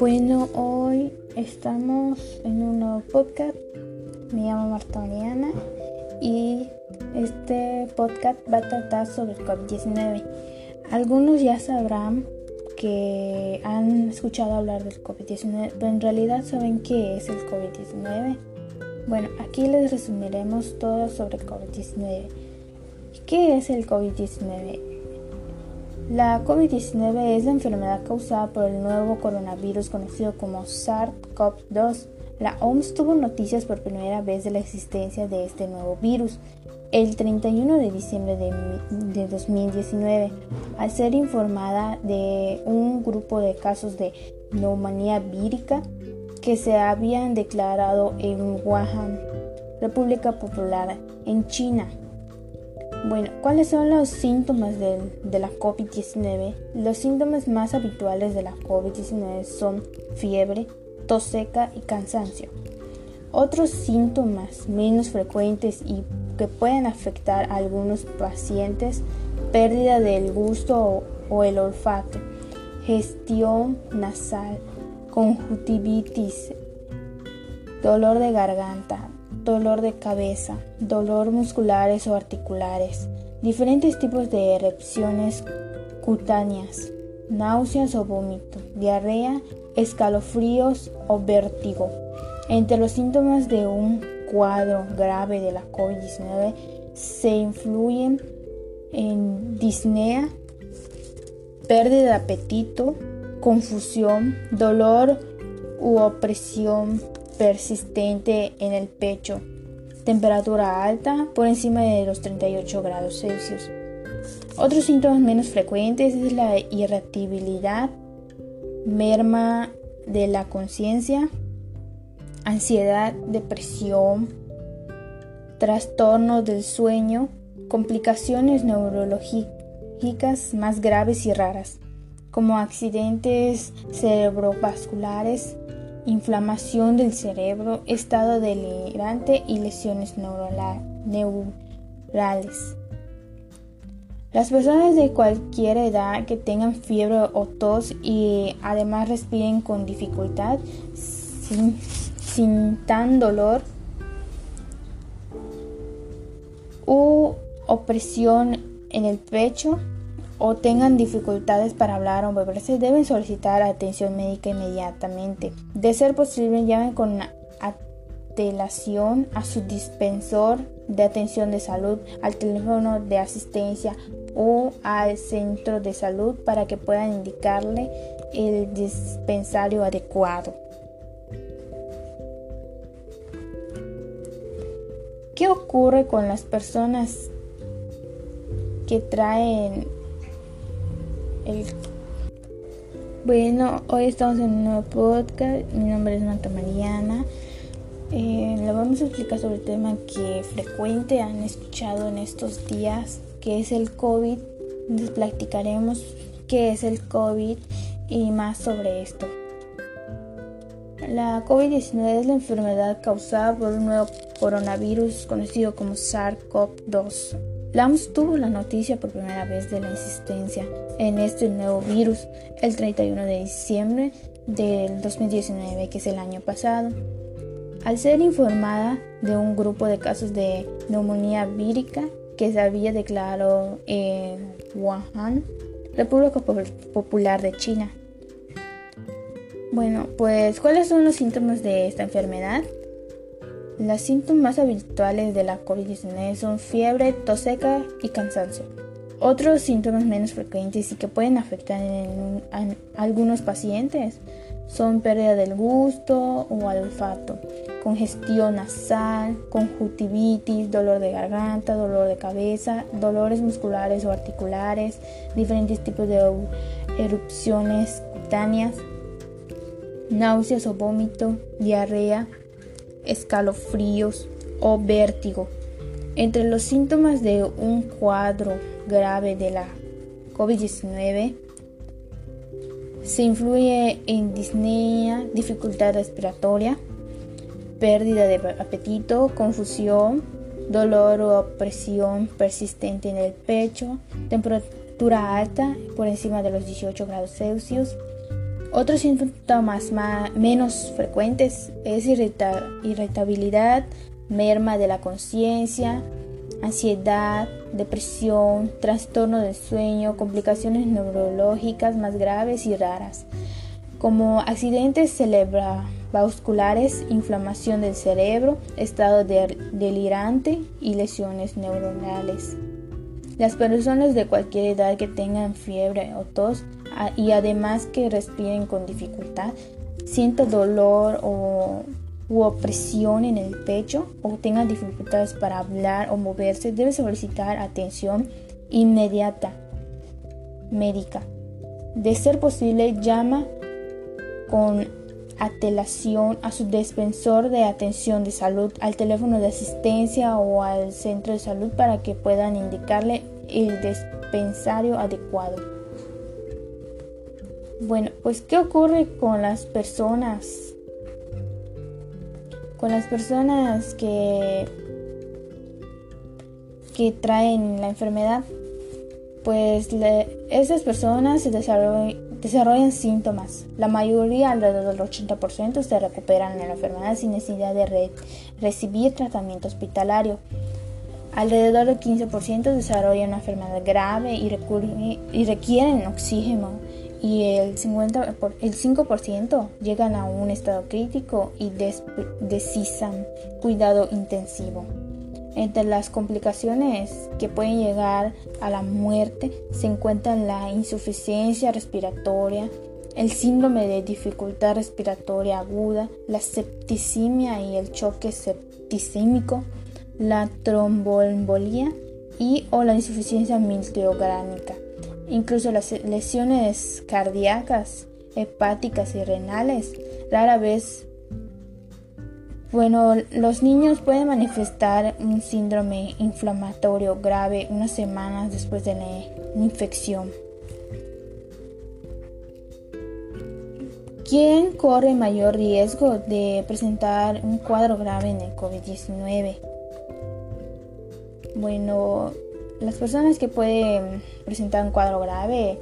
Bueno, hoy estamos en un nuevo podcast. Me llamo Marta Mariana y este podcast va a tratar sobre el COVID-19. Algunos ya sabrán que han escuchado hablar del COVID-19, pero en realidad saben qué es el COVID-19. Bueno, aquí les resumiremos todo sobre el COVID-19. ¿Qué es el COVID-19? La COVID-19 es la enfermedad causada por el nuevo coronavirus conocido como SARS-CoV-2. La OMS tuvo noticias por primera vez de la existencia de este nuevo virus el 31 de diciembre de, 2019 al ser informada de un grupo de casos de neumonía vírica que se habían declarado en Wuhan, República Popular, en China. Bueno, ¿cuáles son los síntomas de, la COVID-19? Los síntomas más habituales de la COVID-19 son fiebre, tos seca y cansancio. Otros síntomas menos frecuentes y que pueden afectar a algunos pacientes, pérdida del gusto o, el olfato, gestión nasal, conjuntivitis, dolor de garganta, dolor de cabeza, dolor musculares o articulares, diferentes tipos de erupciones cutáneas, náuseas o vómito, diarrea, escalofríos o vértigo. Entre los síntomas de un cuadro grave de la COVID-19 se influyen en disnea, pérdida de apetito, confusión, dolor u opresión persistente en el pecho, temperatura alta por encima de los 38 grados Celsius. Otros síntomas menos frecuentes es la irritabilidad, merma de la conciencia, ansiedad, depresión, trastornos del sueño, complicaciones neurológicas más graves y raras, como accidentes cerebrovasculares, inflamación del cerebro, estado delirante y lesiones neurales. Las personas de cualquier edad que tengan fiebre o tos y además respiren con dificultad, sin tan dolor u opresión en el pecho o tengan dificultades para hablar o beberse, deben solicitar atención médica inmediatamente. De ser posible, llamen con antelación a su dispensor de atención de salud, al teléfono de asistencia o al centro de salud para que puedan indicarle el dispensario adecuado. ¿Qué ocurre con las personas que traen Bueno, hoy estamos en un nuevo podcast. Mi nombre es Marta Mariana. Eh, vamos a explicar sobre el tema que frecuente han escuchado en estos días, que es el COVID. Les platicaremos qué es el COVID y más sobre esto. La COVID-19 es la enfermedad causada por un nuevo coronavirus conocido como SARS-CoV-2. La OMS tuvo la noticia por primera vez de la existencia en este nuevo virus el 31 de diciembre del 2019, que es el año pasado. Al ser informada de un grupo de casos de neumonía vírica que se había declarado en Wuhan, República Popular de China, bueno, pues ¿cuáles son los síntomas de esta enfermedad? Los síntomas habituales de la COVID-19 son fiebre, tos seca y cansancio. Otros síntomas menos frecuentes y que pueden afectar a algunos pacientes son pérdida del gusto o olfato, congestión nasal, conjuntivitis, dolor de garganta, dolor de cabeza, dolores musculares o articulares, diferentes tipos de erupciones cutáneas, náuseas o vómito, diarrea, escalofríos o vértigo. Entre los síntomas de un cuadro grave de la COVID-19 se influye en disnea, dificultad respiratoria, pérdida de apetito, confusión, dolor o opresión persistente en el pecho, temperatura alta por encima de los 18 grados Celsius, Otros síntomas menos frecuentes es irritabilidad, merma de la conciencia, ansiedad, depresión, trastorno del sueño, complicaciones neurológicas más graves y raras, como accidentes cerebrovasculares, inflamación del cerebro, estado delirante y lesiones neuronales. Las personas de cualquier edad que tengan fiebre o tos y además que respiren con dificultad, sientan dolor o u opresión en el pecho o tengan dificultades para hablar o moverse, debe solicitar atención inmediata médica. De ser posible, llama con atelación a su dispensor de atención de salud, al teléfono de asistencia o al centro de salud para que puedan indicarle el dispensario adecuado. Bueno, pues ¿qué ocurre con las personas con las personas que, que traen la enfermedad, pues esas personas se desarrollan, síntomas. La mayoría, alrededor del 80%, se recuperan de la enfermedad sin necesidad de recibir tratamiento hospitalario. Alrededor del 15% desarrollan una enfermedad grave y, y requieren oxígeno y el, 50 el 5% llegan a un estado crítico y decisan cuidado intensivo. Entre las complicaciones que pueden llegar a la muerte se encuentran la insuficiencia respiratoria, el síndrome de dificultad respiratoria aguda, la septicemia y el choque septicémico, la tromboembolía y o la insuficiencia mitocondrial. Incluso las lesiones cardíacas, hepáticas y renales rara vez bueno, los niños pueden manifestar un síndrome inflamatorio grave unas semanas después de la infección. ¿Quién corre mayor riesgo de presentar un cuadro grave en el COVID-19? Bueno, las personas que pueden presentar un cuadro grave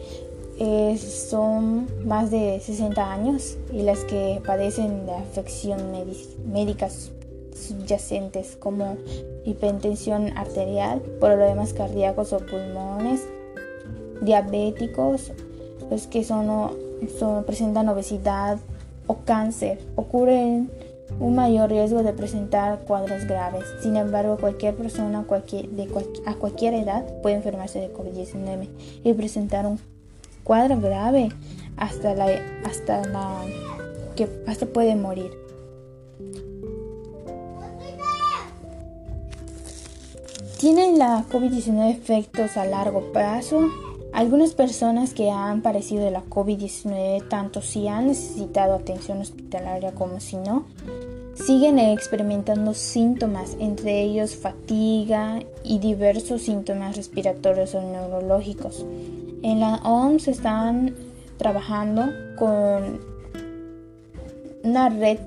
eh, son más de 60 años y las que padecen de afecciones médicas subyacentes como hipertensión arterial, problemas cardíacos o pulmones, diabéticos, los que son, son presentan obesidad o cáncer, ocurren un mayor riesgo de presentar cuadros graves. Sin embargo, cualquier persona cualquier, a cualquier edad puede enfermarse de COVID-19 y presentar un cuadro grave hasta la, hasta la que hasta puede morir. ¿Tienen la COVID-19 efectos a largo plazo? Algunas personas que han padecido de la COVID-19, tanto si han necesitado atención hospitalaria como si no, siguen experimentando síntomas, entre ellos fatiga y diversos síntomas respiratorios o neurológicos. En la OMS están trabajando con una red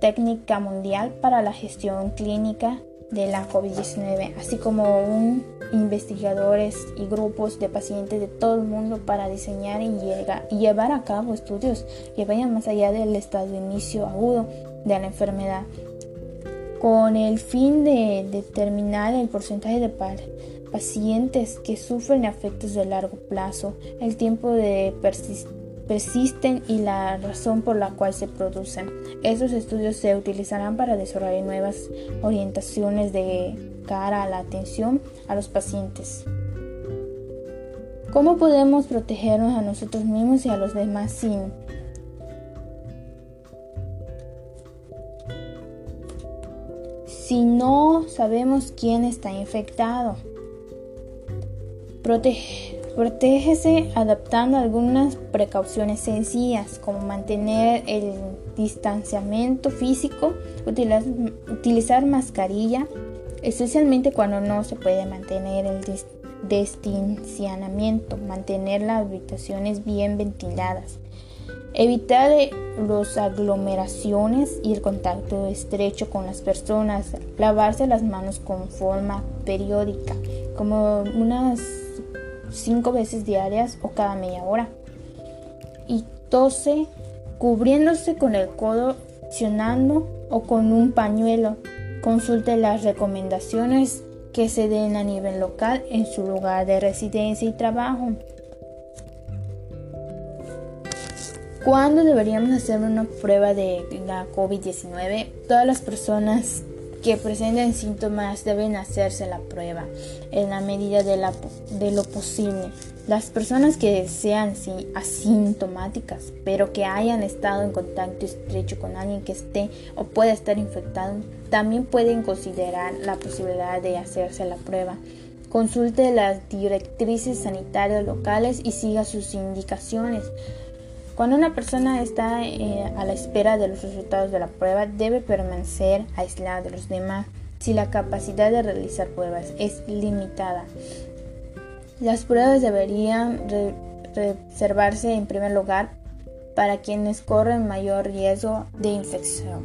técnica mundial para la gestión clínica de la COVID-19, así como investigadores y grupos de pacientes de todo el mundo para diseñar y, y llevar a cabo estudios que vayan más allá del estado de inicio agudo de la enfermedad, con el fin de determinar el porcentaje de pacientes que sufren efectos de largo plazo, el tiempo de persistencia persisten y la razón por la cual se producen. Estos estudios se utilizarán para desarrollar nuevas orientaciones de cara a la atención a los pacientes. ¿Cómo podemos protegernos a nosotros mismos y a los demás sin si no sabemos quién está infectado? Protege Protégese adaptando algunas precauciones sencillas como mantener el distanciamiento físico, utilizar, mascarilla, especialmente cuando no se puede mantener el distanciamiento, mantener las habitaciones bien ventiladas, evitar las aglomeraciones y el contacto estrecho con las personas, lavarse las manos con forma periódica, como unas cinco veces diarias o cada media hora. Y tose cubriéndose con el codo, accionando o con un pañuelo. Consulte las recomendaciones que se den a nivel local en su lugar de residencia y trabajo. ¿Cuándo deberíamos hacer una prueba de la COVID-19? Todas las personas que presenten síntomas deben hacerse la prueba en la medida de, la, de lo posible. Las personas que sean asintomáticas, pero que hayan estado en contacto estrecho con alguien que esté o pueda estar infectado, también pueden considerar la posibilidad de hacerse la prueba. Consulte las directrices sanitarias locales y siga sus indicaciones. Cuando una persona está eh, a la espera de los resultados de la prueba, debe permanecer aislada de los demás si la capacidad de realizar pruebas es limitada. Las pruebas deberían reservarse en primer lugar para quienes corren mayor riesgo de infección,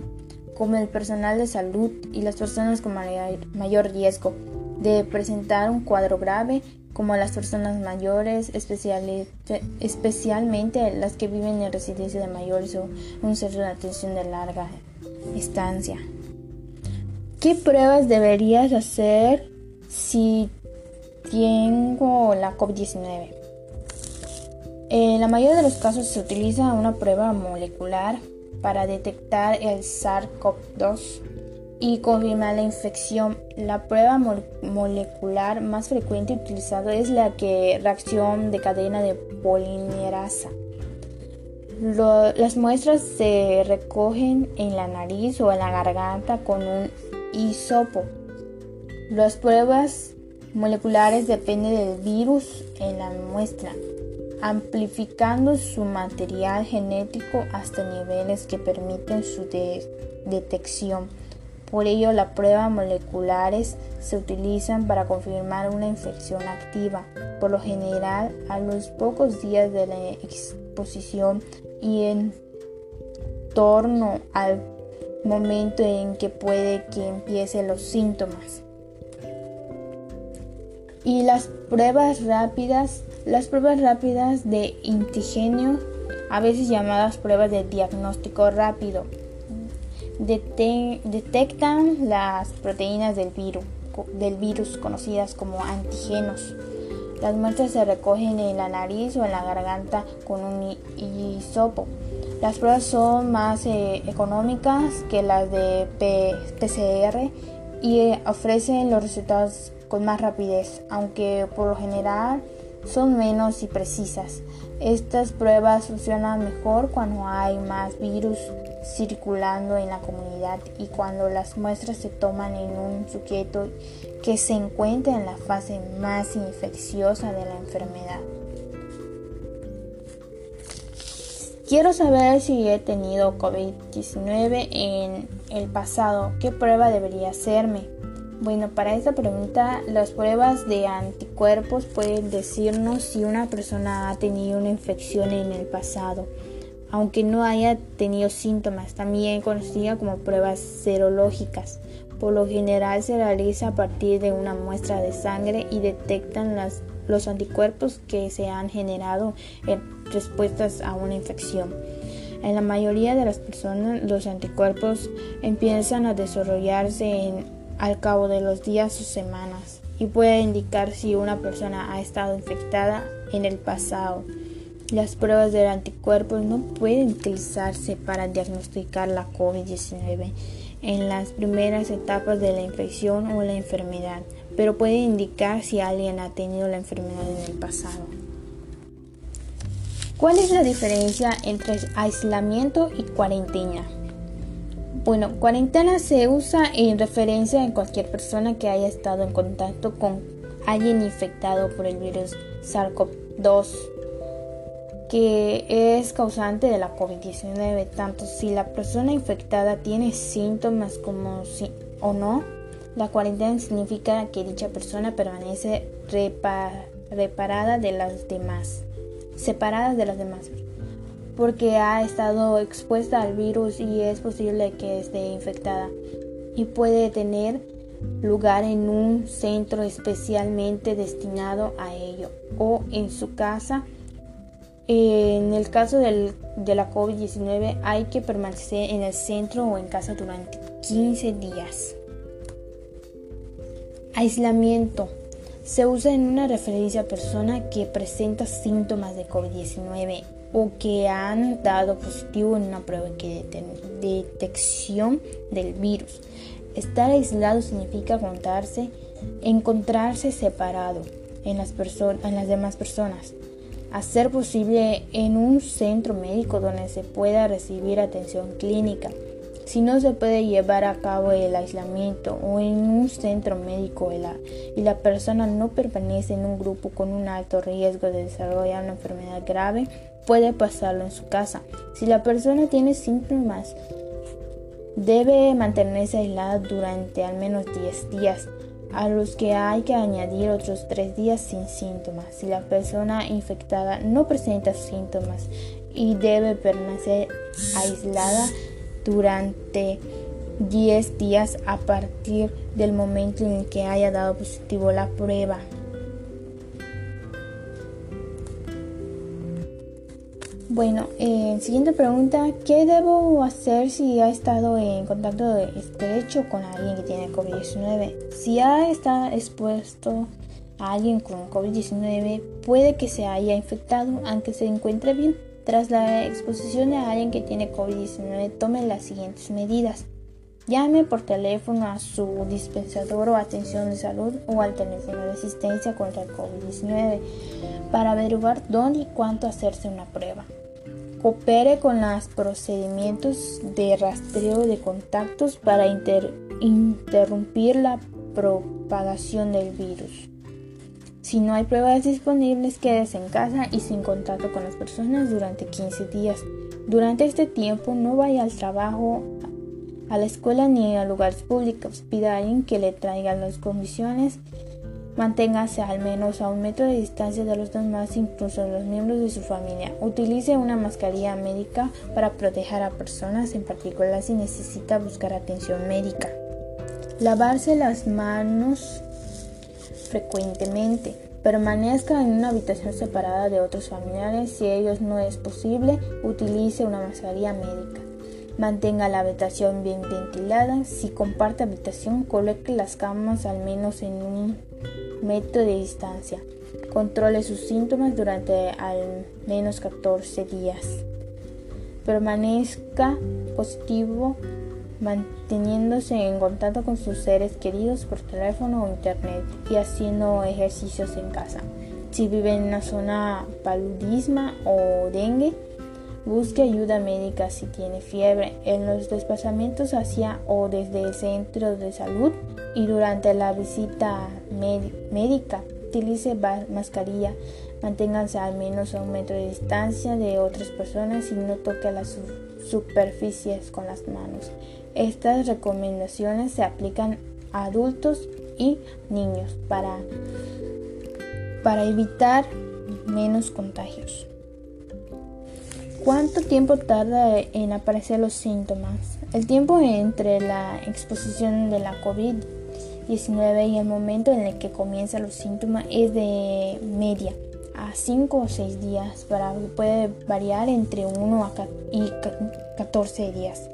como el personal de salud y las personas con mayor riesgo de presentar un cuadro grave como las personas mayores, especialmente las que viven en residencia de mayores o un centro de atención de larga estancia. ¿Qué pruebas deberías hacer si tengo la COVID-19? En la mayoría de los casos se utiliza una prueba molecular para detectar el SARS-CoV-2 y confirmar la infección. La prueba molecular más frecuente utilizada es la que reacción de cadena de polimerasa. las muestras se recogen en la nariz o en la garganta con un hisopo. Las pruebas moleculares dependen del virus en la muestra, amplificando su material genético hasta niveles que permiten su detección. Por ello, las pruebas moleculares se utilizan para confirmar una infección activa, por lo general a los pocos días de la exposición y en torno al momento en que puede que empiecen los síntomas. Y las pruebas rápidas, las pruebas rápidas de antígeno, a veces llamadas pruebas de diagnóstico rápido, detectan las proteínas del virus, del virus conocidas como antígenos. Las muestras se recogen en la nariz o en la garganta con un hisopo. Las pruebas son más eh, económicas que las de PCR y eh, ofrecen los resultados con más rapidez, aunque por lo general son menos y precisas. Estas pruebas funcionan mejor cuando hay más virus circulando en la comunidad y cuando las muestras se toman en un sujeto que se encuentra en la fase más infecciosa de la enfermedad. Quiero saber si he tenido COVID-19 en el pasado. ¿Qué prueba debería hacerme? Bueno, para esta pregunta, las pruebas de anticuerpos pueden decirnos si una persona ha tenido una infección en el pasado aunque no haya tenido síntomas, también conocida como pruebas serológicas. Por lo general se realiza a partir de una muestra de sangre y detectan los anticuerpos que se han generado en respuestas a una infección. En la mayoría de las personas los anticuerpos empiezan a desarrollarse al cabo de los días o semanas y puede indicar si una persona ha estado infectada en el pasado. Las pruebas de anticuerpos no pueden utilizarse para diagnosticar la COVID-19 en las primeras etapas de la infección o la enfermedad, pero pueden indicar si alguien ha tenido la enfermedad en el pasado. ¿Cuál es la diferencia entre aislamiento y cuarentena? Bueno, cuarentena se usa en referencia a cualquier persona que haya estado en contacto con alguien infectado por el virus SARS-CoV-2 que es causante de la COVID-19, tanto si la persona infectada tiene síntomas como si o no. La cuarentena significa que dicha persona permanece reparada de las demás, separada de las demás, porque ha estado expuesta al virus y es posible que esté infectada y puede tener lugar en un centro especialmente destinado a ello o en su casa En el caso del, de la COVID-19 hay que permanecer en el centro o en casa durante 15 días. Aislamiento. Se usa en una referencia a persona que presenta síntomas de COVID-19 o que han dado positivo en una prueba de detección del virus. Estar aislado significa contarse, encontrarse separado en las, en las demás personas. Hacer posible en un centro médico donde se pueda recibir atención clínica. Si no se puede llevar a cabo el aislamiento o en un centro médico y la persona no permanece en un grupo con un alto riesgo de desarrollar una enfermedad grave, puede pasarlo en su casa. Si la persona tiene síntomas Debe mantenerse aislada durante al menos 10 días, a los que hay que añadir otros 3 días sin síntomas. Si la persona infectada no presenta síntomas y debe permanecer aislada durante 10 días a partir del momento en que haya dado positivo la prueba. Bueno, eh, siguiente pregunta, ¿qué debo hacer si ha estado en contacto estrecho con alguien que tiene COVID-19? Si ha estado expuesto a alguien con COVID-19, puede que se haya infectado aunque se encuentre bien. Tras la exposición de alguien que tiene COVID-19, tome las siguientes medidas. Llame por teléfono a su dispensador o atención de salud o al teléfono de asistencia contra el COVID-19 para averiguar dónde y cuánto hacerse una prueba. Coopere con los procedimientos de rastreo de contactos para interrumpir la propagación del virus. Si no hay pruebas disponibles, quédese en casa y sin contacto con las personas durante 15 días. Durante este tiempo no vaya al trabajo, a la escuela ni a lugares públicos. Pida alguien que le traiga las condiciones Manténgase al menos a un metro de distancia de los demás, incluso los miembros de su familia. Utilice una mascarilla médica para proteger a personas, en particular si necesita buscar atención médica. Lavarse las manos frecuentemente. Permanezca en una habitación separada de otros familiares. Si ellos no es posible, utilice una mascarilla médica. Mantenga la habitación bien ventilada. Si comparte habitación, coloque las camas al menos en un metro de distancia. Controle sus síntomas durante al menos 14 días. Permanezca positivo manteniéndose en contacto con sus seres queridos por teléfono o internet y haciendo ejercicios en casa. Si vive en una zona paludisma o dengue, busque ayuda médica si tiene fiebre en los desplazamientos hacia o desde el centro de salud y durante la visita médica. Utilice mascarilla, manténganse al menos a un metro de distancia de otras personas y no toque las superficies con las manos. Estas recomendaciones se aplican a adultos y niños para, para evitar menos contagios. ¿Cuánto tiempo tarda en aparecer los síntomas? El tiempo entre la exposición de la COVID-19 y el momento en el que comienzan los síntomas es de media a 5 o 6 días, para, puede variar entre 1 y 14 días.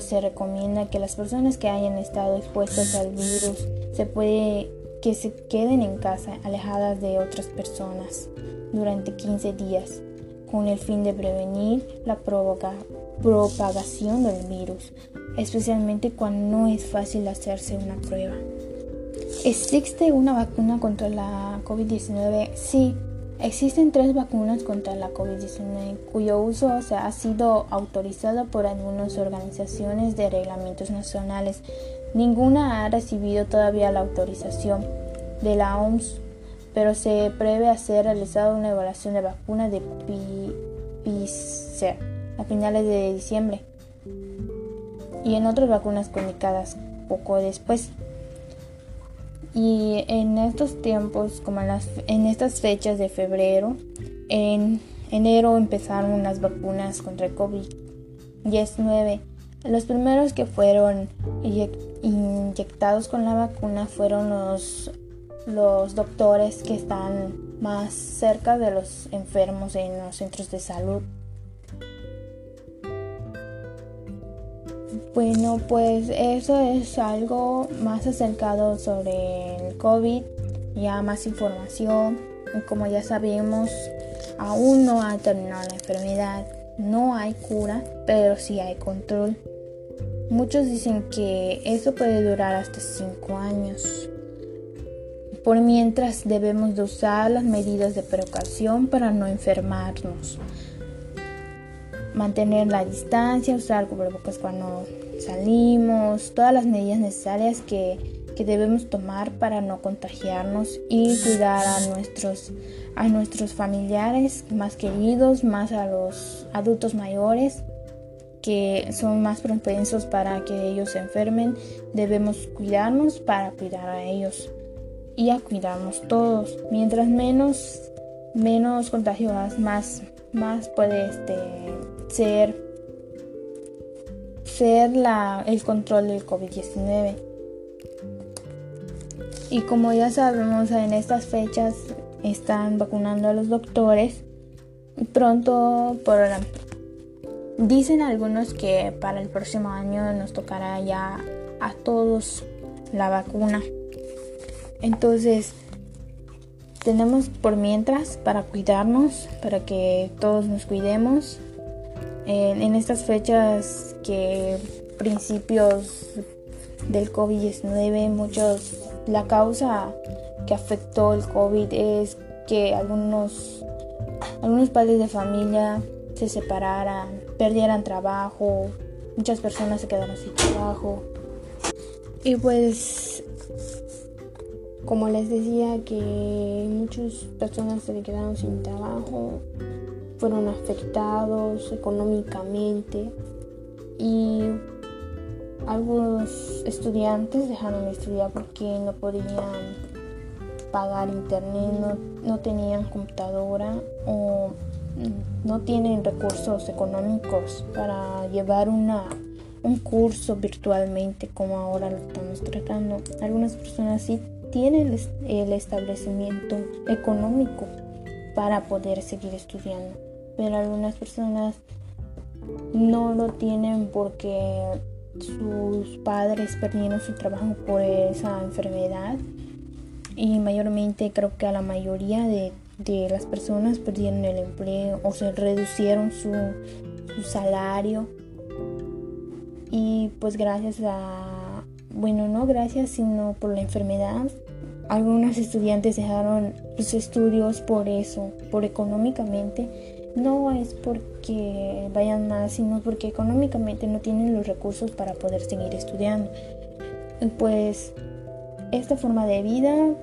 Se recomienda que las personas que hayan estado expuestas al virus se puede que se queden en casa alejadas de otras personas durante 15 días con el fin de prevenir la propagación del virus, especialmente cuando no es fácil hacerse una prueba. ¿Existe una vacuna contra la COVID-19? Sí, existen tres vacunas contra la COVID-19 cuyo uso se ha sido autorizado por algunas organizaciones de reglamentos nacionales. Ninguna ha recibido todavía la autorización de la OMS pero se prevé hacer realizada una evaluación de vacuna de Pfizer a finales de diciembre y en otras vacunas comunicadas poco después. Y en estos tiempos, como en, las, en estas fechas de febrero, en enero empezaron las vacunas contra el COVID-19. Los primeros que fueron inyectados con la vacuna fueron los los doctores que están más cerca de los enfermos en los centros de salud. Bueno, pues eso es algo más acercado sobre el COVID, ya más información. Como ya sabemos, aún no ha terminado la enfermedad, no hay cura, pero sí hay control. Muchos dicen que eso puede durar hasta 5 años. Por mientras debemos de usar las medidas de precaución para no enfermarnos. Mantener la distancia, usar cubrebocas cuando salimos, todas las medidas necesarias que, debemos tomar para no contagiarnos y cuidar a nuestros, a nuestros familiares más queridos, más a los adultos mayores que son más propensos para que ellos se enfermen. Debemos cuidarnos para cuidar a ellos y a cuidarnos todos. Mientras menos, menos contagiosas, más, más puede este, ser, ser la, el control del COVID-19. Y como ya sabemos, en estas fechas están vacunando a los doctores. Pronto, por dicen algunos que para el próximo año nos tocará ya a todos la vacuna. Entonces, tenemos por mientras para cuidarnos, para que todos nos cuidemos. En, estas fechas que principios del COVID-19, muchos, la causa que afectó el COVID es que algunos, algunos padres de familia se separaran, perdieran trabajo, muchas personas se quedaron sin trabajo. Y pues como les decía que muchas personas se quedaron sin trabajo, fueron afectados económicamente y algunos estudiantes dejaron de estudiar porque no podían pagar internet, no, no tenían computadora o no tienen recursos económicos para llevar una, un curso virtualmente como ahora lo estamos tratando. Algunas personas sí tienen el establecimiento económico para poder seguir estudiando, pero algunas personas no lo tienen porque sus padres perdieron su trabajo por esa enfermedad. Y mayormente creo que a la mayoría de, las personas perdieron el empleo o se reducieron su, su salario. Y pues gracias a bueno, no gracias, sino por la enfermedad. Algunos estudiantes dejaron sus estudios por eso, por económicamente. No es porque vayan más, sino porque económicamente no tienen los recursos para poder seguir estudiando. Pues esta forma de vida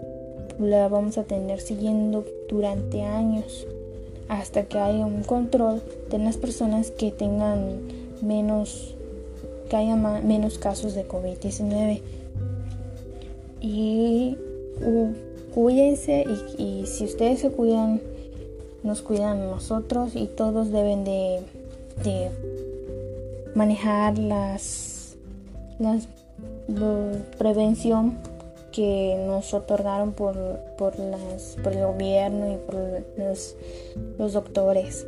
la vamos a tener siguiendo durante años hasta que haya un control de las personas que tengan menos que haya menos casos de COVID-19. Y cuídense y, si ustedes se cuidan, nos cuidan nosotros y todos deben de, manejar las, las prevención que nos otorgaron por, por, las, por el gobierno y por los, los doctores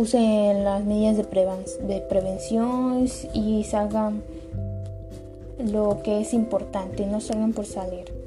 usen las medidas de, de prevención y salgan lo que es importante, no salgan por salir.